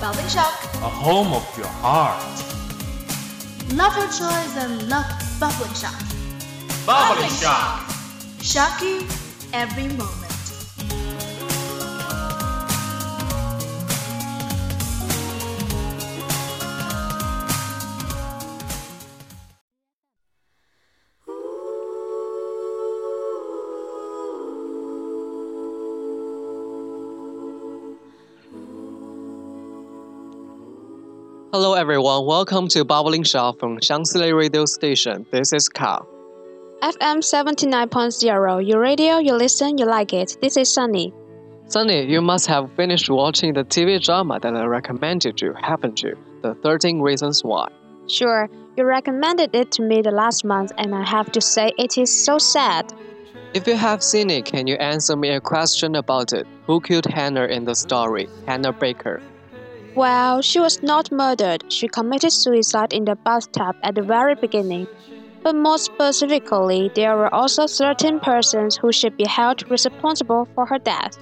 Bubbling shock. A home of your heart. Love your choice and love bubbling shock. Bubbling shock. Shock you every moment. Hello everyone, welcome to Bubbling Shock from Xiangsi Lake Radio Station. This is Carl. FM 79.0, your radio, you listen, you like it. This is Sunny. Sunny, you must have finished watching the TV drama that I recommended you, haven't you? The 13 Reasons Why. Sure, you recommended it to me the last month, and I have to say it is so sad. If you have seen it, can you answer me a question about it? Who killed Hannah in the story? Hannah Baker. Well, she was not murdered. She committed suicide in the bathtub at the very beginning. But more specifically, there were also certain persons who should be held responsible for her death.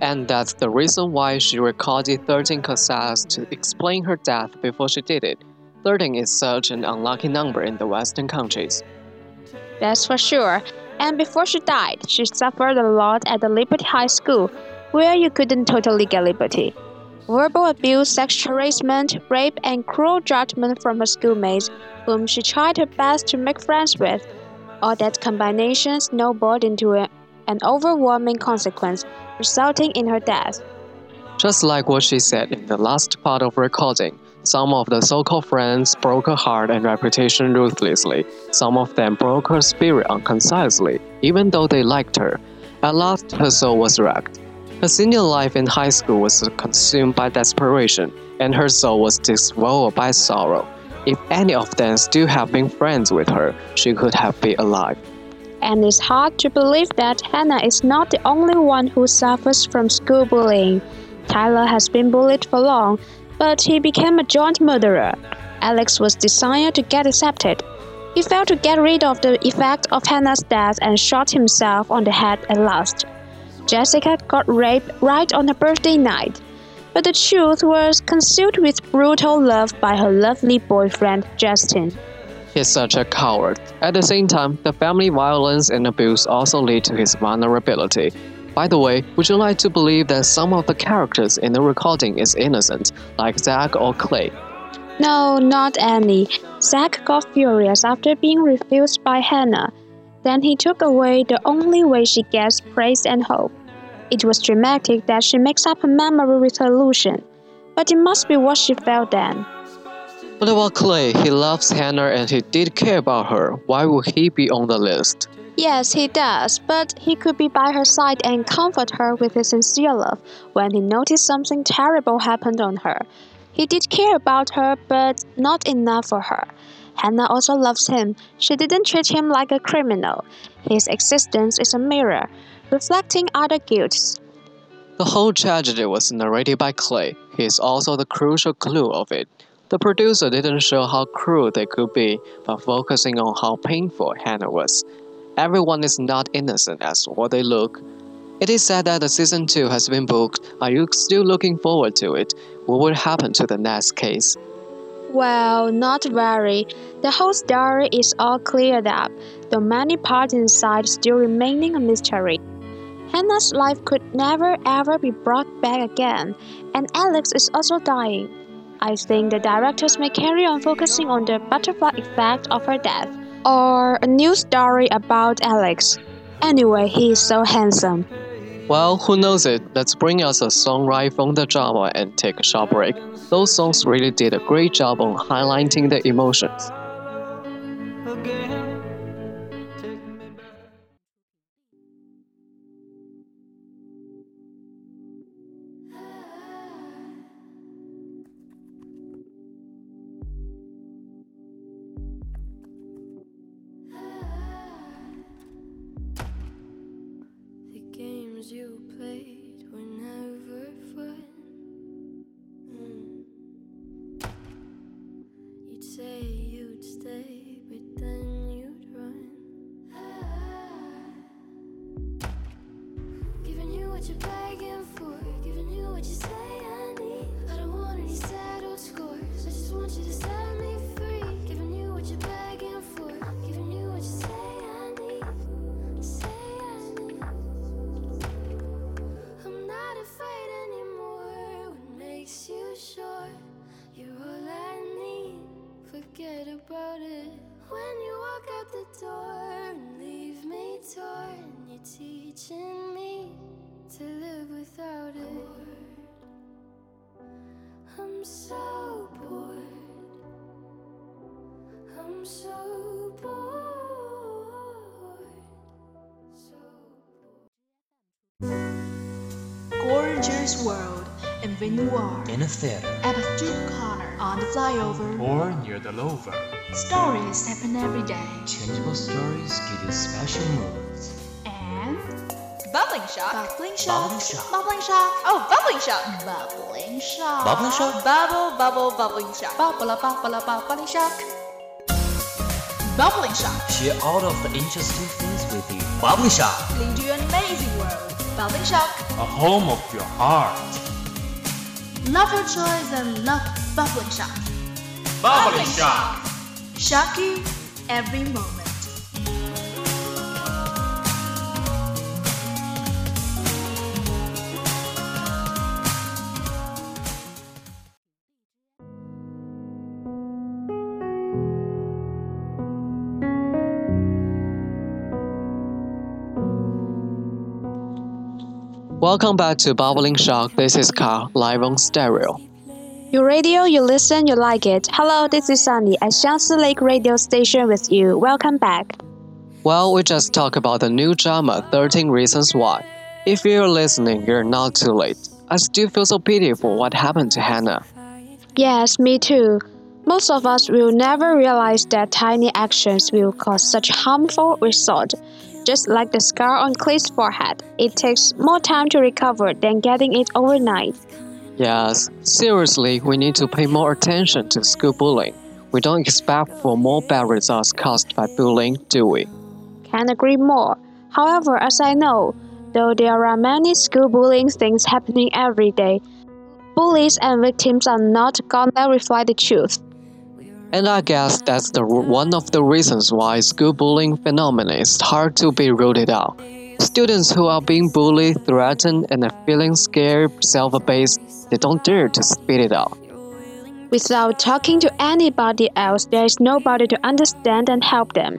And that's the reason why she recorded 13 cassettes to explain her death before she did it. 13 is such an unlucky number in the Western countries. That's for sure. And before she died, she suffered a lot at the Liberty High School, where you couldn't totally get liberty. Verbal abuse, sexual harassment, rape, and cruel judgment from her schoolmates, whom she tried her best to make friends with. All that combination snowballed into a, an overwhelming consequence, resulting in her death. Just like what she said in the last part of recording, some of the so-called friends broke her heart and reputation ruthlessly. Some of them broke her spirit unconcisely, even though they liked her. At last, her soul was wrecked. Her senior life in high school was consumed by desperation, and her soul was dissolved by sorrow. If any of them still had been friends with her, she could have been alive. And it's hard to believe that Hannah is not the only one who suffers from school bullying. Tyler has been bullied for long, but he became a joint murderer. Alex was desired to get accepted. He failed to get rid of the effect of Hannah's death and shot himself on the head at last. Jessica got raped right on her birthday night. But the truth was concealed with brutal love by her lovely boyfriend, Justin. He's such a coward. At the same time, the family violence and abuse also lead to his vulnerability. By the way, would you like to believe that some of the characters in the recording is innocent, like Zach or Clay? No, not any. Zach got furious after being refused by Hannah. Then he took away the only way she gets praise and hope. It was dramatic that she makes up her memory with her illusion, but it must be what she felt then. What about Clay? He loves Hannah and he did care about her. Why would he be on the list? Yes, he does, but he could be by her side and comfort her with his sincere love when he noticed something terrible happened on her. He did care about her, but not enough for her. Hannah also loves him. She didn't treat him like a criminal. His existence is a mirror, reflecting other guilts. The whole tragedy was narrated by Clay. He is also the crucial clue of it. The producer didn't show how cruel they could be, but focusing on how painful Hannah was. Everyone is not innocent as what they look. It is said that the season 2 has been booked. Are you still looking forward to it? What will happen to the next case? Well, not very. The whole story is all cleared up, though many parts inside still remaining a mystery. Hannah's life could never ever be brought back again, and Alex is also dying. I think the directors may carry on focusing on the butterfly effect of her death, or a new story about Alex. Anyway, he is so handsome. Well, who knows it? Let's bring us a song right from the drama and take a short break. Those songs really did a great job on highlighting the emotions. what you begging for, giving you what you say I need. I don't want any settled scores. I just want you to set me free, giving you what you're begging for, giving you what you say I need. Say I need. I'm not afraid anymore. What makes you sure you're all I need? Forget about it when you. So bored. I'm so bored. So Gorgeous world. And when you are In a theater. at a street corner on the flyover, Or near the lover. stories happen every day. Changeable stories give you special moods. And Bubbling shock. bubbling shock. Bubbling shock. Bubbling shock. Oh, bubbling shock. Bubbling shock. Bubbling shock? Bubble, bubble, bubbling shock. Bubble, bubble, bubbling shock. Bubbling shock. Share all of the interesting things with you. Bubbling Shock. Lead you an amazing world. Bubbling shock. A home of your heart. Love your choice and love bubbling shock. Bubbling shock. Shock you every moment. Welcome back to Bubbling Shock. This is Carl, live on stereo. You radio, you listen, you like it. Hello, this is Sunny at Xiangsi Lake Radio Station with you. Welcome back. Well, we just talked about the new drama 13 Reasons Why. If you're listening, you're not too late. I still feel so pity for what happened to Hannah. Yes, me too. Most of us will never realize that tiny actions will cause such harmful result. Just like the scar on Clay's forehead, it takes more time to recover than getting it overnight. Yes, seriously, we need to pay more attention to school bullying. We don't expect for more bad results caused by bullying, do we? Can agree more. However, as I know, though there are many school bullying things happening every day, bullies and victims are not gonna reflect the truth. And I guess that's the one of the reasons why school bullying phenomenon is hard to be rooted out. Students who are being bullied, threatened, and are feeling scared, self-abased, they don't dare to spit it out. Without talking to anybody else, there is nobody to understand and help them.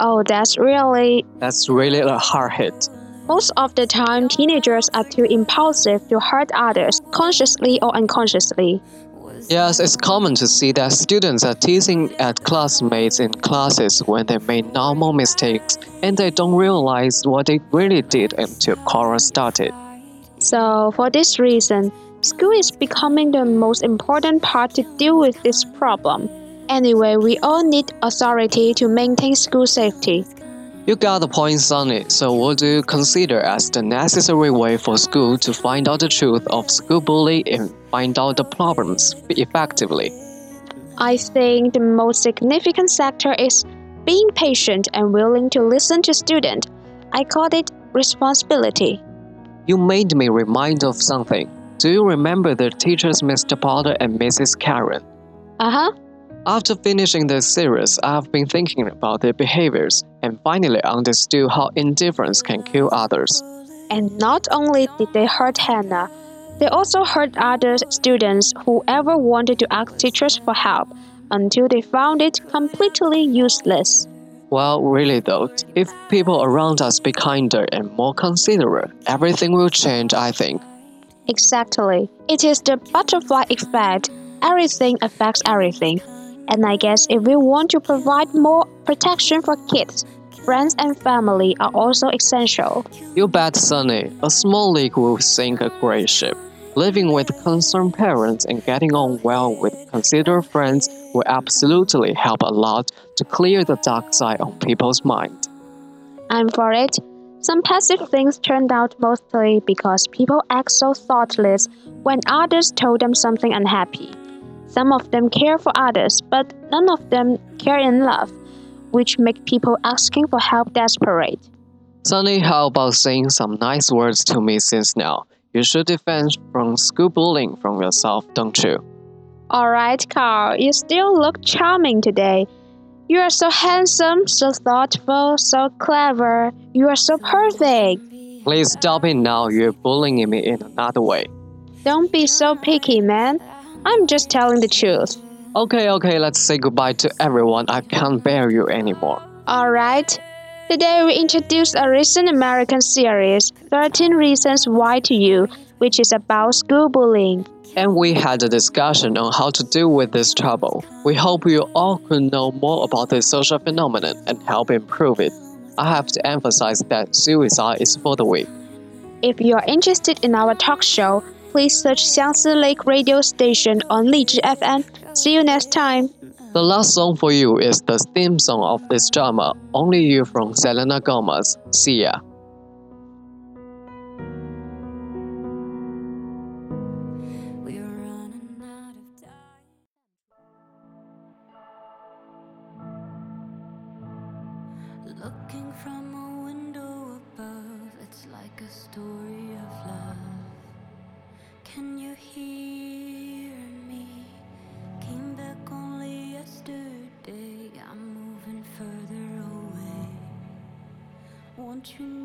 Oh, that's really. That's really a hard hit. Most of the time, teenagers are too impulsive to hurt others, consciously or unconsciously. Yes, it's common to see that students are teasing at classmates in classes when they made normal mistakes and they don't realize what they really did until quarrel started. So, for this reason, school is becoming the most important part to deal with this problem. Anyway, we all need authority to maintain school safety. You got the point, Sunny. So, what do you consider as the necessary way for school to find out the truth of school bullying find out the problems effectively? I think the most significant sector is being patient and willing to listen to student. I call it responsibility. You made me remind of something. Do you remember the teachers Mr. Porter and Mrs. Karen? Uh-huh. After finishing the series, I have been thinking about their behaviors and finally understood how indifference can kill others. And not only did they hurt Hannah, they also hurt other students who ever wanted to ask teachers for help until they found it completely useless. Well, really though, if people around us be kinder and more considerate, everything will change, I think. Exactly. It is the butterfly effect. Everything affects everything. And I guess if we want to provide more protection for kids, friends and family are also essential. You bet, Sunny, a small leak will sink a great ship. Living with concerned parents and getting on well with considerate friends will absolutely help a lot to clear the dark side on people's mind. I'm for it. Some passive things turned out mostly because people act so thoughtless when others told them something unhappy. Some of them care for others, but none of them care in love, which make people asking for help desperate. Sunny, how about saying some nice words to me since now? You should defend from school bullying from yourself, don't you? Alright, Carl, you still look charming today. You are so handsome, so thoughtful, so clever. You are so perfect. Please stop it now, you're bullying me in another way. Don't be so picky, man. I'm just telling the truth. Okay, okay, let's say goodbye to everyone. I can't bear you anymore. Alright. Today we introduce a recent American series, 13 Reasons Why to You, which is about school bullying. and we had a discussion on how to deal with this trouble. We hope you all could know more about this social phenomenon and help improve it. I have to emphasize that suicide is for the weak. If you are interested in our talk show, please search Xiangsi Lake Radio Station on Lizhi FM. See you next time. The last song for you is the theme song of this drama, Only You from Selena Gomez. See. Looking from a window above, it's like a story of love. Can you hear Won't